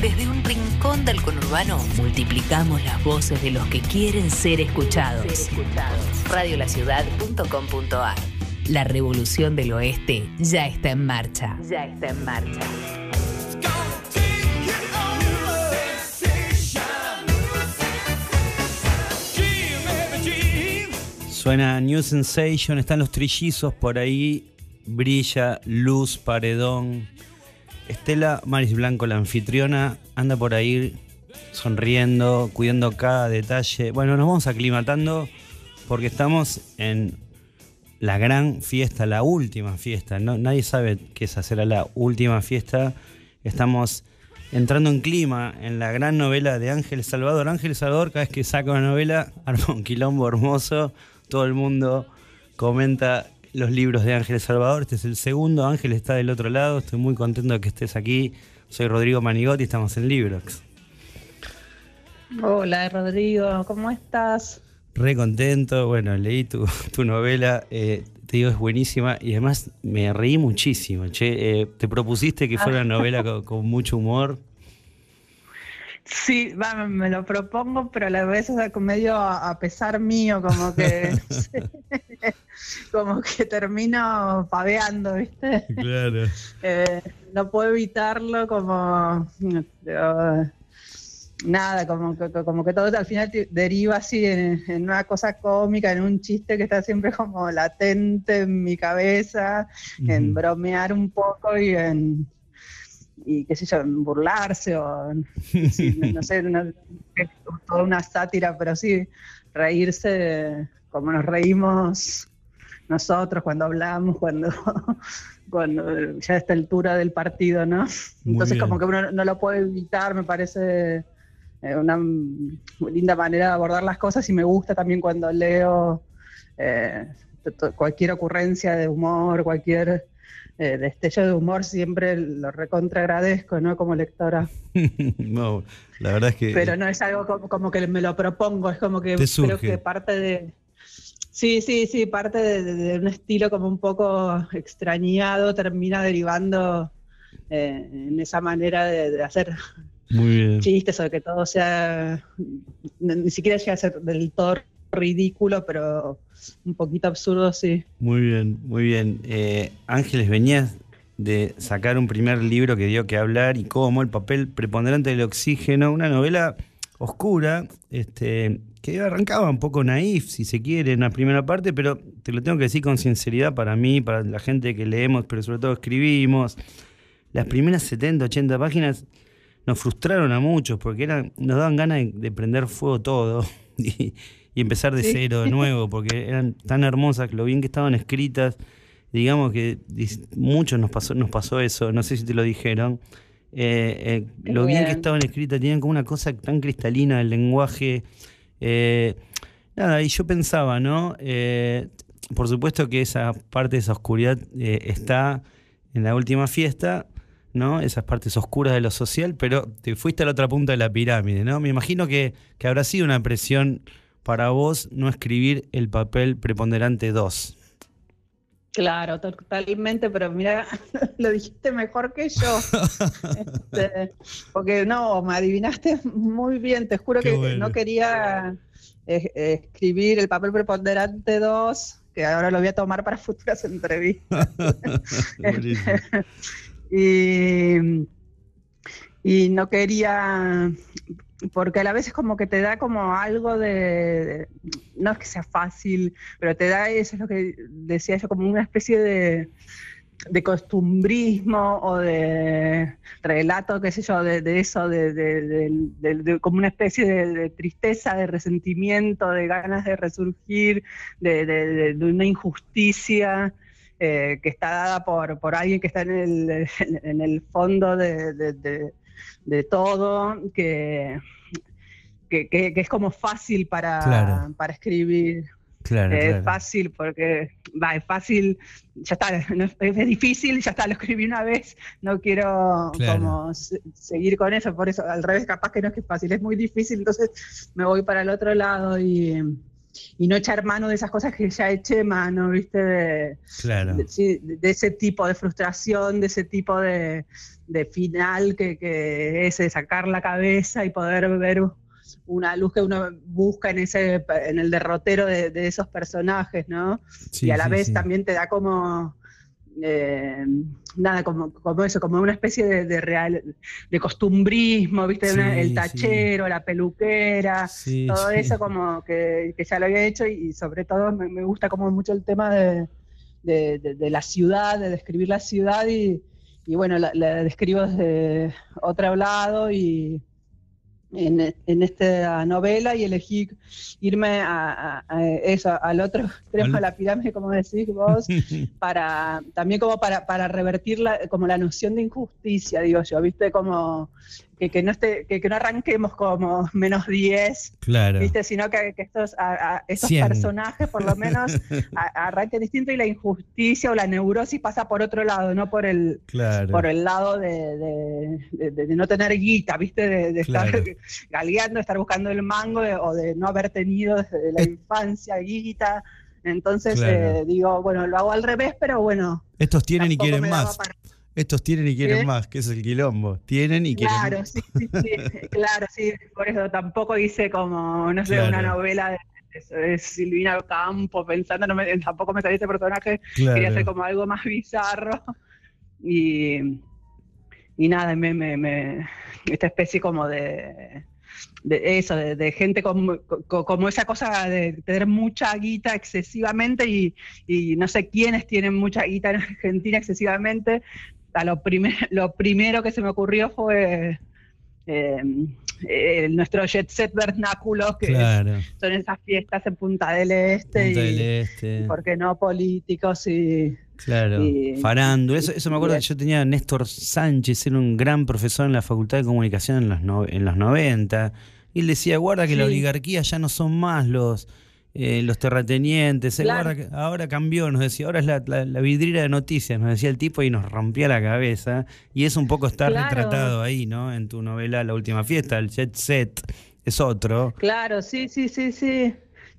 Desde un rincón del conurbano, multiplicamos las voces de los que quieren ser escuchados. Radiolaciudad.com.ar La revolución del oeste ya está en marcha. Ya está en marcha. Suena New Sensation, están los trillizos por ahí, brilla, luz, paredón. Estela Maris Blanco, la anfitriona, anda por ahí sonriendo, cuidando cada detalle. Bueno, nos vamos aclimatando porque estamos en la gran fiesta, la última fiesta. Nadie sabe qué es hacer a la última fiesta. Estamos entrando en clima en la gran novela de Ángel Salvador. Ángel Salvador, cada vez que saca una novela, arma un quilombo hermoso todo el mundo comenta los libros de Ángel Salvador. Este es el segundo, Ángel está del otro lado. Estoy muy contento de que estés aquí. Soy Rodrigo Manigotti, estamos en Librox. Hola Rodrigo, ¿cómo estás? Re contento, bueno, leí tu, novela, eh, te digo, es buenísima y además me reí muchísimo. Che, eh, te propusiste que fuera una novela con mucho humor Sí, me lo propongo, pero a la vez es medio a, pesar mío, como que como que termino paveando, ¿viste? Claro. Eh, no puedo evitarlo, como nada, como que, como que todo al final deriva así en, una cosa cómica, en un chiste que está siempre como latente en mi cabeza, en bromear un poco y en y qué sé yo, burlarse o no sé, toda una sátira, pero sí reírse como nos reímos nosotros cuando hablamos, cuando, cuando ya a esta altura del partido, ¿no? Entonces como que uno no lo puede evitar, me parece eh, una linda manera de abordar las cosas y me gusta también cuando leo eh, cualquier ocurrencia de humor, cualquier eh, destello de humor siempre lo recontra agradezco, ¿no? Como lectora. no, la verdad es que... Pero no es algo como, que me lo propongo, es como que creo que parte de... Sí, sí, sí, parte de, un estilo como un poco extrañado termina derivando eh, en esa manera de, hacer chistes o de que todo sea, ni siquiera llega a ser del todo ridículo, pero un poquito absurdo, sí. Muy bien, muy bien. Eh, Ángeles, venías de sacar un primer libro que dio que hablar y cómo el papel preponderante del oxígeno, una novela oscura, este, que arrancaba un poco naif, si se quiere, en la primera parte, pero te lo tengo que decir con sinceridad para mí, para la gente que leemos, pero sobre todo escribimos. Las primeras 70, 80 páginas nos frustraron a muchos porque eran, nos daban ganas de, de prender fuego todo. Y, y empezar de cero de nuevo, porque eran tan hermosas, lo bien que estaban escritas. Digamos que muchos nos pasó, nos pasó eso, no sé si te lo dijeron. Eh, eh, lo bien. que estaban escritas, tenían como una cosa tan cristalina el lenguaje. Eh, nada, y yo pensaba, ¿no? por supuesto que esa parte de esa oscuridad está en la última fiesta, ¿no? Esas partes oscuras de lo social, pero te fuiste a la otra punta de la pirámide, ¿no? Me imagino que, que habrá sido una presión para vos no escribir el papel preponderante 2. Claro, totalmente, pero mira, lo dijiste mejor que yo. Este, porque no, me adivinaste muy bien, te juro que no quería eh, escribir el papel preponderante 2, que ahora lo voy a tomar para futuras entrevistas. y, y no quería porque a la vez es como que te da como algo de, no es que sea fácil, pero te da, eso es lo que decía yo, como una especie de, costumbrismo o de relato, qué sé yo, de, eso, de, como una especie de, tristeza, de resentimiento, de ganas de resurgir, de, una injusticia. Eh, que está dada por, por alguien que está en el, en el fondo de, de todo, que, que, es como fácil para, para escribir. Claro, es fácil porque va, es fácil, ya está, es, difícil, ya está, lo escribí una vez, no quiero como seguir con eso, por eso al revés, capaz que no es que es fácil, es muy difícil, entonces me voy para el otro lado y, y no echar mano de esas cosas que ya eché mano, ¿viste? De, claro. de, ese tipo de frustración, de ese tipo de, final que, que, es de sacar la cabeza y poder ver una luz que uno busca en ese en el derrotero de, esos personajes, ¿no? y a la vez también te da como eh, nada, como, como eso, como una especie de, real, de costumbrismo, ¿viste? el tachero, la peluquera, todo eso como que, ya lo había hecho y, sobre todo me, gusta como mucho el tema de, la ciudad, de describir la ciudad y, bueno, la, la, describo desde otro lado y, en, esta novela y elegí irme a, eso, al otro extremo de la pirámide, como decís vos, para también como para, para revertir la, como la noción de injusticia, digo yo, viste, como que, no esté, que, no arranquemos como menos 10, claro. ¿viste? sino que, estos, estos personajes por lo menos arranquen distinto y la injusticia o la neurosis pasa por otro lado, no por el, por el lado de, no tener guita, ¿viste? De, estar galeando, de estar buscando el mango o de no haber tenido desde la infancia guita. Entonces eh, digo, bueno, lo hago al revés, pero bueno. Estos tienen y quieren más. Estos tienen y quieren más, que es el quilombo. Tienen y quieren Claro, sí, sí, sí. claro, sí. Por eso tampoco hice como, no sé, una novela de, Silvina Campo pensando, no me, tampoco me salía este personaje. Quería hacer como algo más bizarro. Y, y nada, me, me, me, esta especie como de, de eso, de, gente como, como, esa cosa de tener mucha guita excesivamente y, y, no sé quiénes tienen mucha guita en Argentina excesivamente, lo, lo primero que se me ocurrió fue eh, eh, nuestro jet set vernáculo, que son esas fiestas en Punta del Este, y, este. ¿por qué no? Políticos y... Claro, Farando. Eso, eso me acuerdo que yo tenía a Néstor Sánchez, era un gran profesor en la Facultad de Comunicación en los, en los 90, y él decía, guarda que la oligarquía ya no son más los eh, los terratenientes. Ahora, cambió, nos decía, ahora es la, la, vidriera de noticias, nos decía el tipo y nos rompía la cabeza. Y es un poco estar retratado ahí, ¿no? En tu novela La Última Fiesta, el Jet Set es otro. Claro, sí, sí, sí, sí.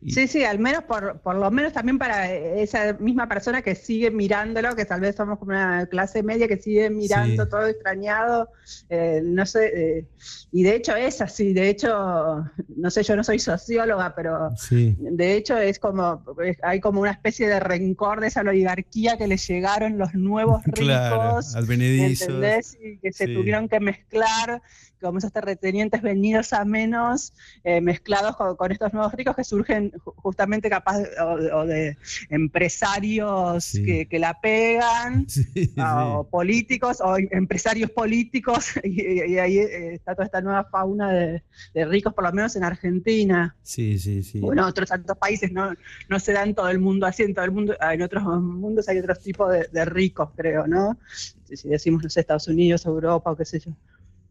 Sí, sí, al menos por, por lo menos también para esa misma persona que sigue mirándolo, que tal vez somos como una clase media que sigue mirando todo extrañado, eh, no sé, eh, y de hecho es así, de hecho, no sé, yo no soy socióloga, pero de hecho es como, hay como una especie de rencor de esa oligarquía que les llegaron los nuevos ricos, claro, al ¿entendés? Y que se tuvieron que mezclar como esos terratenientes venidos a menos, eh, mezclados con, estos nuevos ricos que surgen justamente capaz o, de empresarios que, la pegan, o políticos, o empresarios políticos, y, ahí eh, está toda esta nueva fauna de, ricos, por lo menos en Argentina. Sí, sí, sí. Bueno, otros tantos países no, no se dan todo el mundo así, en todo el mundo, en otros mundos hay otros tipos de, ricos, creo, ¿no? Si decimos, los Estados Unidos, Europa o qué sé yo.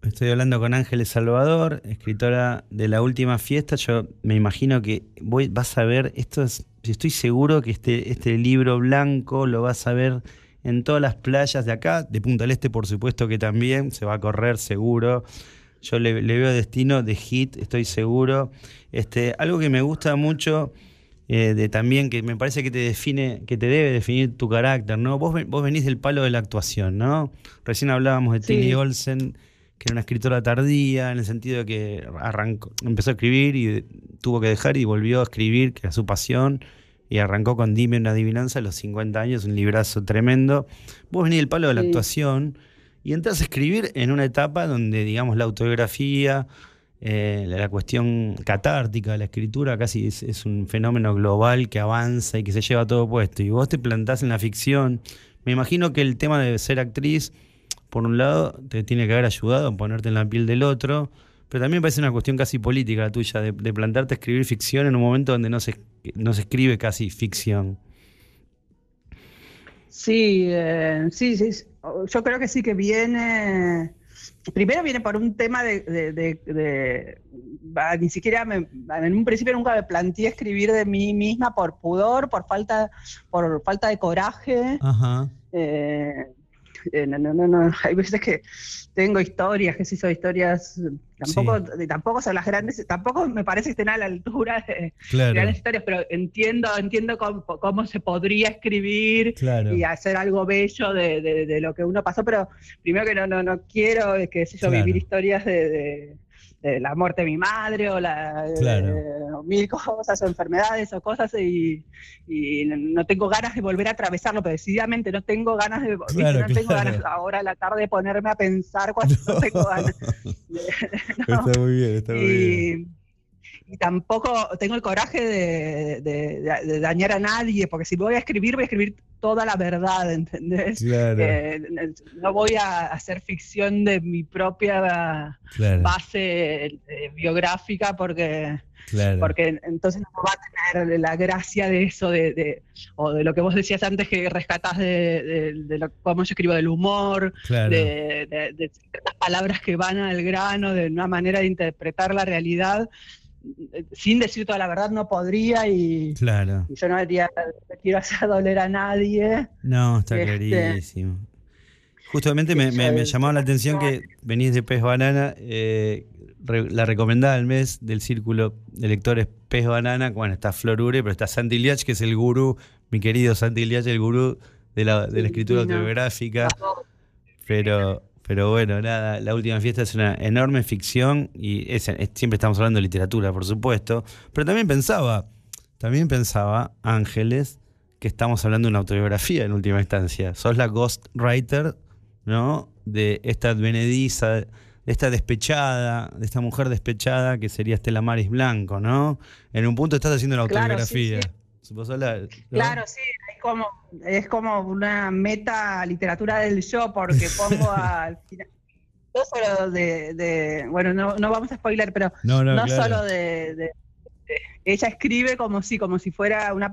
Estoy hablando con Ángeles Salvador, escritora de La Última Fiesta. Yo me imagino que voy, vas a ver, esto es, estoy seguro que este, este libro blanco lo vas a ver en todas las playas de acá, de Punta del Este por supuesto que también, se va a correr seguro. Yo le, veo destino de hit, estoy seguro. Este, algo que me gusta mucho eh, de también, que me parece que te define, que te debe definir tu carácter, ¿no? Vos, vos venís del palo de la actuación, ¿no? Recién hablábamos de Tilly Olsen que era una escritora tardía, en el sentido de que arrancó, empezó a escribir y tuvo que dejar y volvió a escribir, que era su pasión, y arrancó con Dime una adivinanza a los 50 años, un librazo tremendo. Vos venís del palo de la actuación y entras a escribir en una etapa donde, digamos, la autobiografía, eh, la cuestión catártica de la escritura casi es, es, un fenómeno global que avanza y que se lleva todo puesto. Y vos te plantás en la ficción. Me imagino que el tema de ser actriz por un lado, te tiene que haber ayudado a ponerte en la piel del otro, pero también parece una cuestión casi política la tuya, de, plantarte a escribir ficción en un momento donde no se, no se escribe casi ficción. Sí, eh, sí, sí, yo creo que sí que viene, primero viene por un tema de, ni siquiera en un principio nunca me planteé escribir de mí misma por pudor, por falta, por falta de coraje. Ajá. Eh, eh, no, no, no, hay veces que tengo historias, que sí son historias, tampoco, tampoco son las grandes, tampoco me parece que estén a la altura de grandes historias, pero entiendo, entiendo cómo, se podría escribir y hacer algo bello de, lo que uno pasó, pero primero que no, no, no quiero, que sé yo, vivir historias de la muerte de mi madre o la mil cosas o enfermedades o cosas y, no tengo ganas de volver a atravesarlo, pero decididamente no tengo ganas de no tengo ganas ahora a la tarde de ponerme a pensar cuando no. tengo ganas. Está muy bien, está muy bien y tampoco tengo el coraje de, dañar a nadie, porque si voy a escribir, voy a escribir toda la verdad, ¿entendés? Eh, no voy a hacer ficción de mi propia base eh, biográfica porque... Porque entonces no va a tener la gracia de eso, de, o de lo que vos decías antes que rescatás de, lo, cómo yo escribo del humor, de, ciertas palabras que van al grano, de una manera de interpretar la realidad sin decir toda la verdad no podría y, claro. yo no haría, quiero hacer doler a nadie. No, está este, clarísimo. Justamente me, me, llamaba la atención que venís de Pez Banana, eh, la recomendada del mes del círculo de lectores Pez Banana, bueno, está Florure, pero está Santi Liach, que es el gurú, mi querido Santi Liach, el gurú de la, de la escritura autobiográfica. Pero pero bueno, nada, La Última Fiesta es una enorme ficción y siempre estamos hablando de literatura, por supuesto. Pero también pensaba, también pensaba, Ángeles, que estamos hablando de una autobiografía en última instancia. Sos la ghostwriter, ¿no? De esta advenediza, de esta despechada, de esta mujer despechada que sería Estela Maris Blanco, ¿no? En un punto estás haciendo una autobiografía. Claro, sí, es como, es como una meta literatura del yo, porque pongo al final. No solo de, bueno, no, no, vamos a spoiler, pero no, solo de, Ella escribe como si, como si fuera una.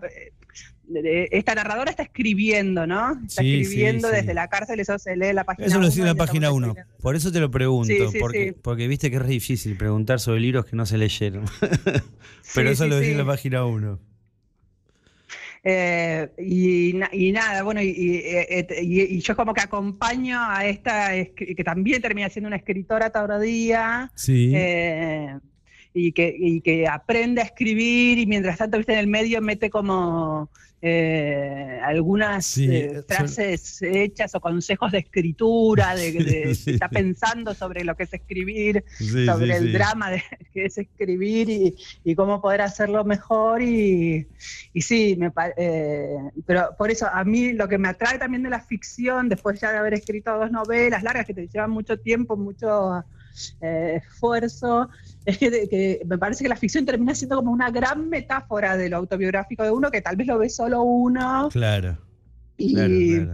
esta narradora está escribiendo, ¿no? Está escribiendo desde la cárcel, eso se lee en la página Eso lo decía en la página 1. Por eso te lo pregunto, porque, porque viste que es difícil preguntar sobre libros que no se leyeron. Pero eso lo decía en la página 1. Eh, y, nada, bueno, eh, y, yo como que acompaño a esta, que también termina siendo una escritora día sí. Eh, y, que, y que aprende a escribir y mientras tanto, viste, en el medio mete como eh, algunas eh, frases hechas o consejos de escritura, de, está pensando sobre lo que es escribir, sobre el drama de que es escribir y, cómo poder hacerlo mejor y, y sí, me, eh, pero por eso a mí lo que me atrae también de la ficción, después ya de haber escrito dos novelas largas que te llevan mucho tiempo, mucho eh, esfuerzo, es que, me parece que la ficción termina siendo como una gran metáfora de lo autobiográfico de uno, que tal vez lo ve solo uno. Claro. Y, y,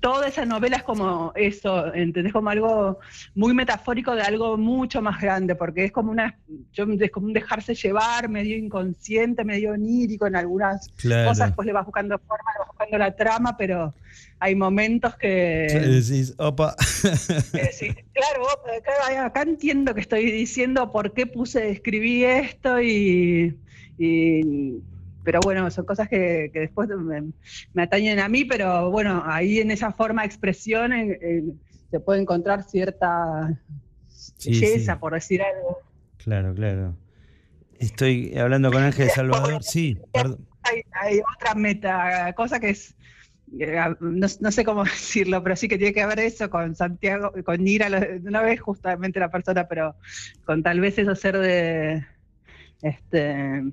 toda esa novela es como eso, ¿entendés? Como algo muy metafórico de algo mucho más grande, porque es como una, yo, es como un dejarse llevar, medio inconsciente, medio onírico en algunas cosas, después le vas buscando forma, le vas buscando la trama, pero hay momentos que... decís, opa. claro, acá entiendo que estoy diciendo por qué puse, escribí esto y, pero bueno, son cosas que, después me, atañen a mí, pero bueno, ahí en esa forma de expresión se puede encontrar cierta belleza, por decir algo. Claro, claro. Estoy hablando con Ángel Salvador, sí. Hay, hay, otra meta, cosa que es eh, no, sé cómo decirlo, pero sí que tiene que ver eso con Santiago, con Nira, una vez justamente la persona, pero con tal vez eso ser de, este,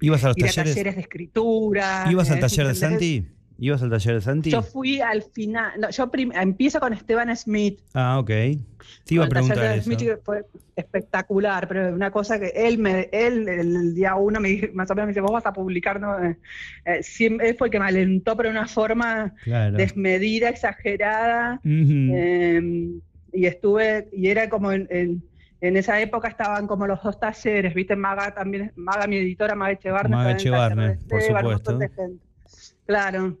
¿Ibas a los talleres? de escritura. ¿Ibas al taller de Santi? ¿Ibas al taller de Santi? Yo fui al final, yo empiezo con Esteban Smith. Ah, ok. Te iba a preguntar el taller de Smith fue espectacular, pero una cosa que él, me, él el día uno me más o menos me dice, vos vas a publicar, ¿no? Eh, eh él fue el que me alentó, pero de una forma desmedida, exagerada. Em, y estuve, y era como en, en, esa época estaban como los dos talleres, ¿viste? Maga también, Maga, mi editora, Maga Echevarne. Maga Echevarne, por supuesto. Claro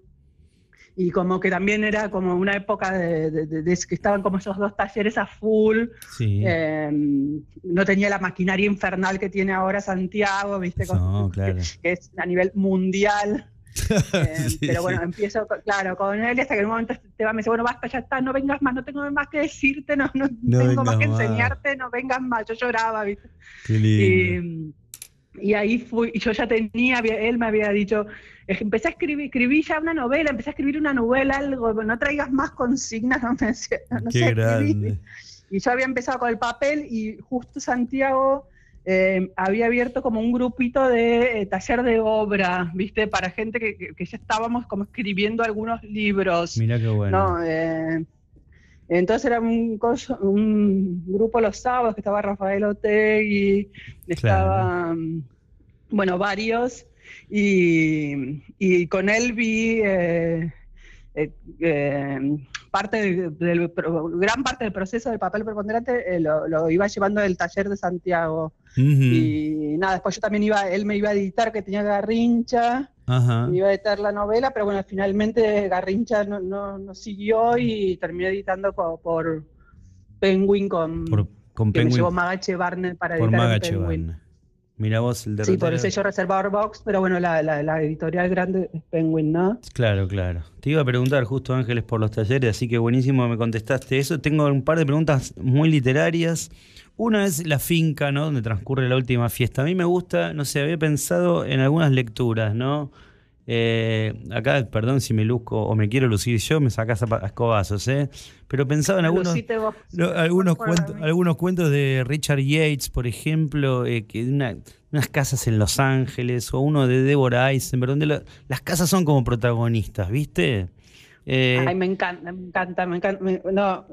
y como que también era como una época de, que estaban como esos dos talleres a full. Em, no tenía la maquinaria infernal que tiene ahora Santiago, ¿viste? No, claro. que, es a nivel mundial. Eh, pero bueno, empiezo, claro, con él hasta que en un momento te va, me dice, bueno, basta, ya está, no vengas más, no tengo más que decirte, no, no, tengo más que enseñarte, no vengas más. Yo lloraba, ¿viste? Qué lindo. Y, ahí fui, y yo ya tenía, él me había dicho, empecé a escribir, escribí ya una novela, empecé a escribir una novela, algo, no traigas más consignas, no, me, no Qué sé grande. Y yo había empezado con el papel y justo Santiago eh, había abierto como un grupito de eh, taller de obra, ¿viste? Para gente que, que, ya estábamos como escribiendo algunos libros. Mira qué bueno. Eh, entonces era un, un, grupo los sábados que estaba Rafael Otegui, estaba, bueno, varios, y, y, con él vi parte del, gran parte del proceso del papel preponderante eh, lo, iba llevando del taller de Santiago. Y nada, después yo también iba, él me iba a editar que tenía Garrincha, me iba a editar la novela, pero bueno, finalmente Garrincha no, no, siguió y terminé editando por, Penguin con, con que me llevó Magache Barner para editar Penguin. Mira vos el de Sí, por el sello Reservador Box, pero bueno, la, la, editorial grande es Penguin, ¿no? Claro, claro. Te iba a preguntar justo, Ángeles, por los talleres, así que buenísimo me contestaste eso. Tengo un par de preguntas muy literarias. Una es la finca, ¿no? Donde transcurre la última fiesta. A mí me gusta, no sé, había pensado en algunas lecturas, ¿no? Eh, acá, perdón si me luzco o me quiero lucir yo, me sacas a escobazos, ¿eh? Pero pensaba en algunos, algunos, cuentos, algunos cuentos de Richard Yates, por ejemplo, eh, que unas casas en Los Ángeles, o uno de Deborah Eisenberg, donde las casas son como protagonistas, ¿viste? Eh, Ay, me encanta, me encanta, me encanta. no,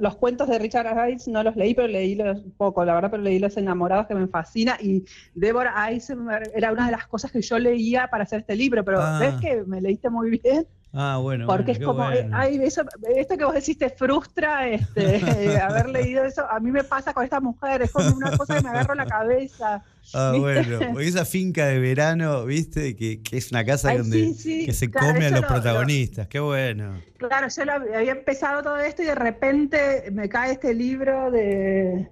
los cuentos de Richard Hayes no los leí, pero leí los poco, la verdad, pero leí Los Enamorados que me fascina. Y Deborah Eisenberg era una de las cosas que yo leía para hacer este libro, pero ah. ves que me leíste muy bien. Ah, bueno. Porque es como, eh, ay, eso, esto que vos decís te frustra, este, haber leído eso. A mí me pasa con esta mujer, es como una cosa que me agarro la cabeza. Ah, bueno, esa finca de verano, ¿viste? Que, que es una casa donde que se come a los protagonistas, qué bueno. Claro, yo había empezado todo esto y de repente me cae este libro de...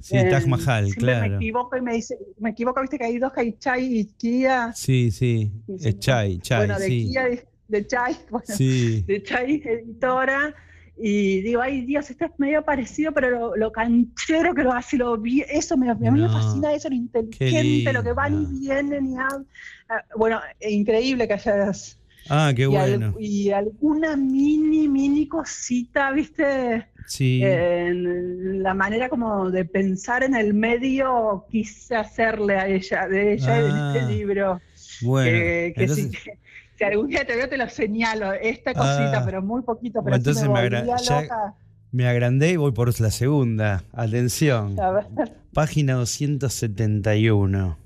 Sí, eh, Taj Mahal, claro. Me equivoco y me dice, me equivoco, viste que hay dos, que hay Chai y Kia. Sí, sí, es Chai, Chai, bueno, de sí. Kia, de Chai, bueno, de Chai, editora, y digo, ay Dios, esto es medio parecido, pero lo, lo canchero que lo hace, lo vi, eso me, a mí me fascina eso, lo inteligente, lo que van y vienen y ah, Bueno, increíble que hayas... Ah, qué bueno. y alguna mini, mini cosita, ¿viste? Sí. En la manera como de pensar en el medio quise hacerle a ella, de ella en este ah, libro. Bueno, que, sí, si algún día te veo, te lo señalo. Esta cosita, ah. pero muy poquito. Pero entonces me, me, agrandé y voy por la segunda. Atención. Página 271.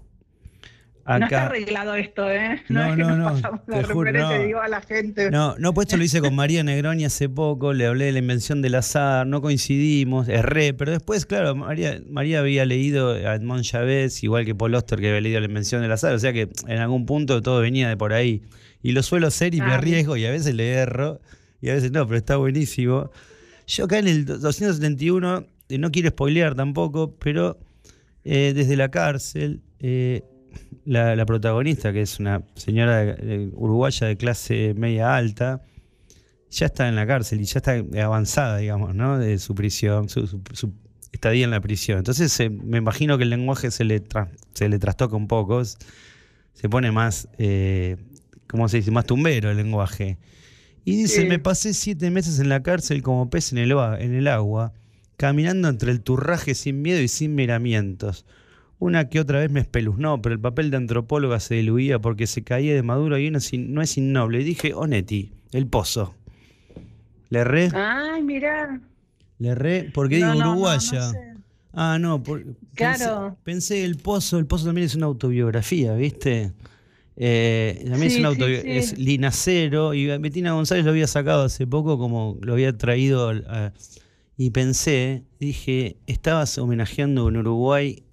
Acá. No está arreglado esto, ¿eh? No, no, no. no te juro, no. digo a la gente. No, no, pues esto lo hice con María Negroni hace poco, le hablé de la invención del azar, no coincidimos, erré, pero después, claro, María, María había leído a Edmond Chavez, igual que Paul Oster, que había leído la invención del azar, o sea que en algún punto todo venía de por ahí y lo suelo hacer y me ah, arriesgo y a veces le erro y a veces no, pero está buenísimo. Yo acá en el 271, eh, no quiero spoilear tampoco, pero eh, desde la cárcel, eh, la, protagonista, que es una señora uruguaya de clase media alta, ya está en la cárcel y ya está avanzada, digamos, ¿no? De su prisión, su, estadía en la prisión. Entonces me imagino que el lenguaje se le, se le trastoca un poco, se pone más ¿cómo se dice? Más tumbero el lenguaje. Y dice, me pasé siete meses en la cárcel como pez en el, en el agua, caminando entre el turraje sin miedo y sin miramientos. Una que otra vez me espeluznó, pero el papel de antropóloga se diluía porque se caía de maduro y uno no es innoble. Y dije, Onetti, el pozo. Le erré. Ay, mira. Le erré porque digo uruguaya. Ah, no, claro. pensé, el pozo, el pozo también es una autobiografía, ¿viste? Eh, también es un auto, es Linacero, y Betina González lo había sacado hace poco, como lo había traído. y pensé, dije, estabas homenajeando en Uruguay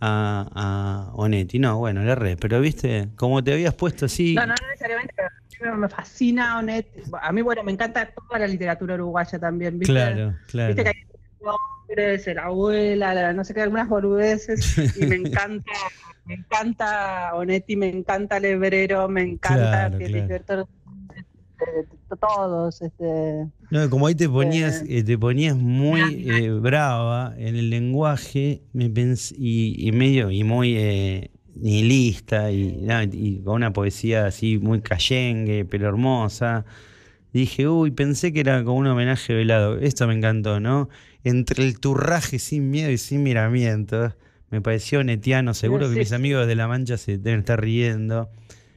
a, a Onetti. No, bueno, le erré, pero viste, como te habías puesto así. No, no necesariamente, pero me fascina Onetti. A mí, bueno, me encanta toda la literatura uruguaya también, ¿viste? Claro, claro. Viste que hay hombres, la abuela, no sé qué, algunas boludeces, y me encanta, me encanta Onetti, me encanta Lebrero, me encanta todos. Este, no, como ahí te ponías, eh, te ponías muy eh, brava en el lenguaje me y, y, medio y muy eh, nihilista y, y, con una poesía así muy cayengue, pero hermosa. Dije, uy, pensé que era como un homenaje velado. Esto me encantó, ¿no? Entre el turraje sin miedo y sin miramientos. Me pareció netiano, seguro que mis amigos de La Mancha se deben estar riendo.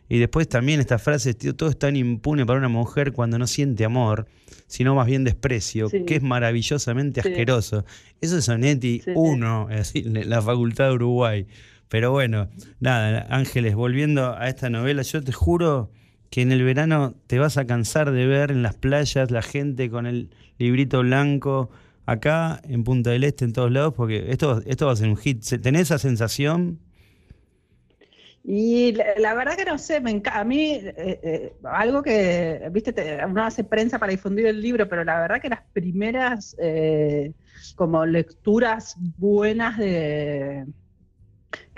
Y después también esta frase, tío, todo es tan impune para una mujer cuando no siente amor, sino más bien desprecio, que es maravillosamente asqueroso. Eso es Sonetti 1, la Facultad de Uruguay. Pero bueno, nada, Ángeles, volviendo a esta novela, yo te juro que en el verano te vas a cansar de ver en las playas la gente con el librito blanco, acá en Punta del Este, en todos lados, porque esto, esto va a ser un hit. ¿Tenés esa sensación? Y la, verdad que no sé, me a mí eh, eh, algo que, viste, uno hace prensa para difundir el libro, pero la verdad que las primeras eh, como lecturas buenas de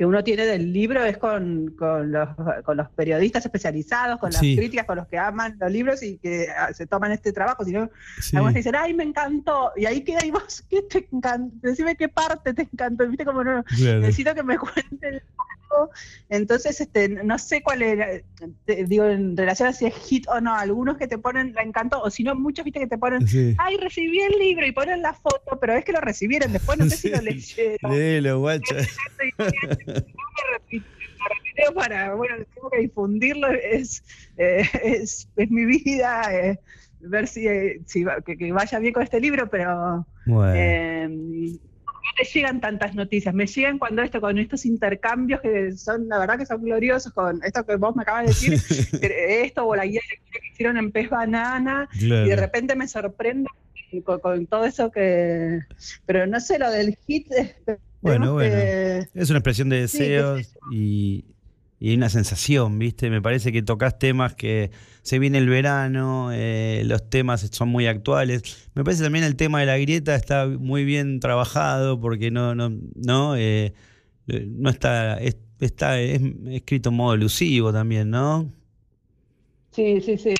que uno tiene del libro es con, con, los, con los periodistas especializados, con las críticas, con los que aman los libros y que ah, se toman este trabajo, sino algunos dicen, ay, me encantó, y ahí queda, y vos, ¿qué te encantó? Decime qué parte te encantó, viste como no, necesito que me cuenten entonces, este, no sé cuál era, digo, en relación a si es hit o no, algunos que te ponen la encantó, o si no, muchos viste que te ponen, ay, recibí el libro y ponen la foto, pero es que lo recibieron, después no sé si lo leyeron. Léelo, guacho. para, bueno, tengo que difundirlo, es, eh, es, es, mi vida, eh, ver si, eh, si que, vaya bien con este libro, pero bueno me llegan tantas noticias, me llegan cuando esto, con estos intercambios que son, la verdad que son gloriosos, con esto que vos me acabas de decir, esto o la guía que hicieron en Pez Banana, y de repente me sorprendo con, todo eso que... Pero no sé, lo del hit... Bueno, bueno. Es una expresión de deseos y y una sensación, ¿viste? Me parece que tocas temas que se viene el verano, eh, los temas son muy actuales. Me parece también el tema de la grieta está muy bien trabajado porque no, no, no, eh, no está, está es escrito en modo elusivo también, ¿no? Sí, sí, sí.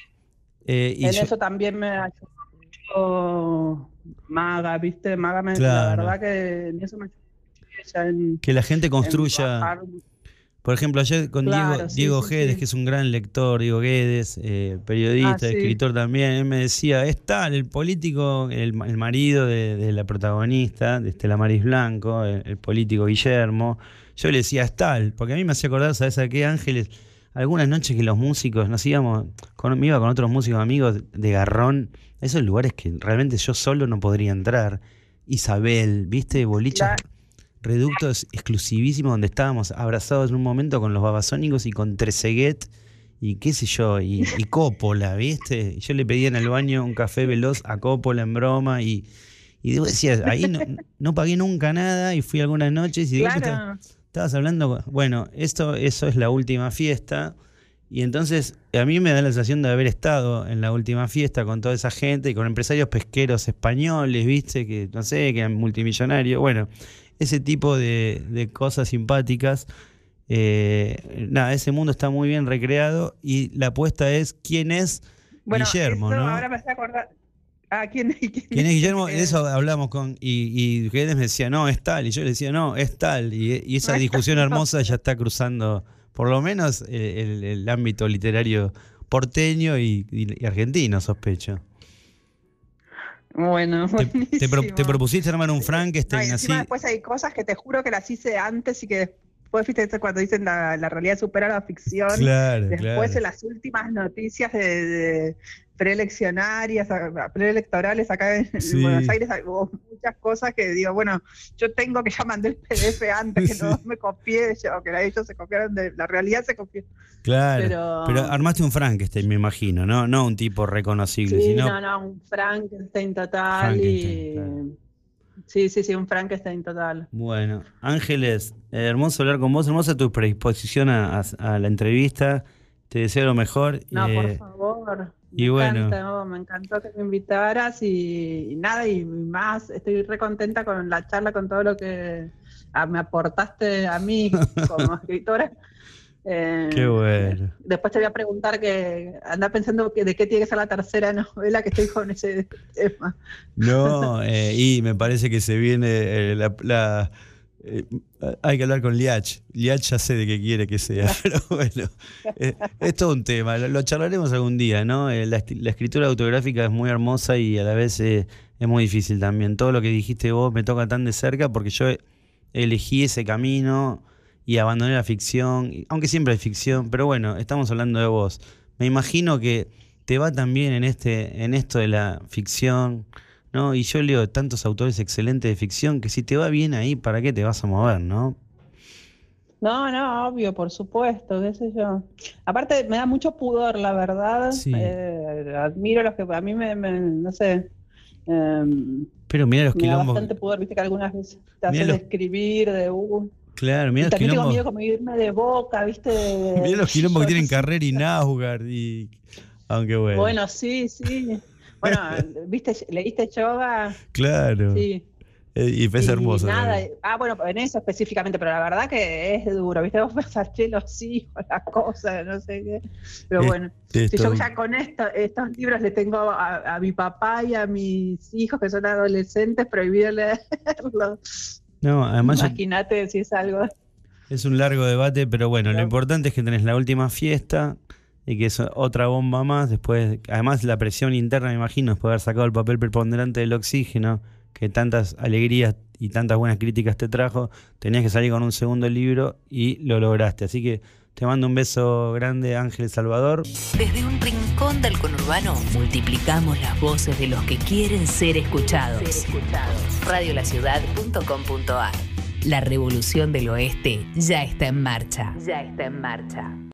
Eh, en eso también me ha hecho Maga, ¿viste? Maga me la verdad que en eso me en, que la gente construya por ejemplo, ayer con Diego, Diego Guedes, que es un gran lector, Diego Guedes, eh, periodista, ah, escritor también, él me decía, es tal, el político, el, marido de, la protagonista, de Estela Maris Blanco, el, político Guillermo, yo le decía, es tal, porque a mí me hacía acordar, ¿sabes a qué, Ángeles? Algunas noches que los músicos, nos íbamos, con, me iba con otros músicos amigos de Garrón, a esos lugares que realmente yo solo no podría entrar. Isabel, ¿viste? Bolichas reductos exclusivísimos donde estábamos abrazados en un momento con los babasónicos y con Treseguet y qué sé yo, y, Coppola, ¿viste? Yo le pedía en el baño un café veloz a Coppola en broma y, y decía, ahí no, no, pagué nunca nada y fui algunas noches y digo, estabas hablando, bueno, esto, eso es la última fiesta. Y entonces a mí me da la sensación de haber estado en la última fiesta con toda esa gente y con empresarios pesqueros españoles, ¿viste? Que no sé, que eran multimillonarios. Bueno, ese tipo de, cosas simpáticas. Eh, nada, ese mundo está muy bien recreado y la apuesta es quién es Guillermo, ¿no? Ahora me a acordar. Ah, ¿quién, quién, es Guillermo? De eso hablamos con. Y, y me decía, no, es tal. Y yo le decía, no, es tal. Y, esa discusión hermosa ya está cruzando, por lo menos, el, ámbito literario porteño y argentino, sospecho. Bueno, te, te, propusiste armar un Frankenstein no, así. Después hay cosas que te juro que las hice antes y que después, viste, cuando dicen la, la realidad supera la ficción. Claro, después en las últimas noticias de, preeleccionarias, preelectorales acá en, Buenos Aires, hubo muchas cosas que digo, bueno, yo tengo que ya mandé el PDF antes, que no me copié, yo, que ellos se copiaron de la realidad se copió. Claro, pero, armaste un Frankenstein, me imagino, ¿no? No un tipo reconocible, sí, no, no, un Frankenstein total y... Sí, sí, sí, un Frankenstein total. Bueno, Ángeles, hermoso hablar con vos, hermosa tu predisposición a, la entrevista. Te deseo lo mejor. No, por eh, favor. Y me bueno. encantó, me encantó que me invitaras y, y nada, y más, estoy re contenta con la charla, con todo lo que ah, me aportaste a mí como escritora. Eh, Qué bueno. Después te voy a preguntar que anda pensando que de qué tiene que ser la tercera novela que estoy con ese tema. No, eh, y me parece que se viene eh, la... la- eh, hay que hablar con Liach. Liach ya sé de qué quiere que sea, pero bueno, eh, es todo un tema. Lo, charlaremos algún día, ¿no? Eh, la, escritura autográfica es muy hermosa y a la vez es muy difícil también. Todo lo que dijiste vos me toca tan de cerca porque yo elegí ese camino y abandoné la ficción, aunque siempre hay ficción, pero bueno, estamos hablando de vos. Me imagino que te va también en este, en esto de la ficción, ¿no? Y yo leo tantos autores excelentes de ficción que si te va bien ahí, ¿para qué te vas a mover, no? No, no, obvio, por supuesto, qué sé yo. Aparte, me da mucho pudor, la verdad. Sí. Eh, admiro los que a mí me, me- no sé, em, Pero mira los me da quilombos. bastante pudor, viste que algunas veces te hacen los- escribir de uh, Claro, mira los también tengo quilombos. miedo como irme de boca, viste. de- Mirá los quilombos que tienen. Carrera y Naugard y. Aunque bueno. Bueno, sí, sí. Bueno, viste, leíste yoga, claro. sí. Eh, y es Y hermoso. Nada, ah, bueno, en eso específicamente, pero la verdad que es duro, ¿viste? Vos pensás, che, los hijos, las cosas, no sé qué. Pero Es- bueno, si yo ya con esto, estos libros le tengo a, a mi papá y a mis hijos que son adolescentes prohibido leerlos. No, además Imagínate si es algo. Es un largo debate, pero bueno, lo importante es que tenés la última fiesta y que es otra bomba más. Después, además, la presión interna, me imagino, después de haber sacado el papel preponderante del oxígeno, que tantas alegrías y tantas buenas críticas te trajo, tenías que salir con un segundo libro y lo lograste. Así que te mando un beso grande, Ángel Salvador. Desde un rincón del conurbano multiplicamos las voces de los que quieren ser escuchados. Radiolaciudad.com.ar La revolución del oeste ya está en marcha. Ya está en marcha.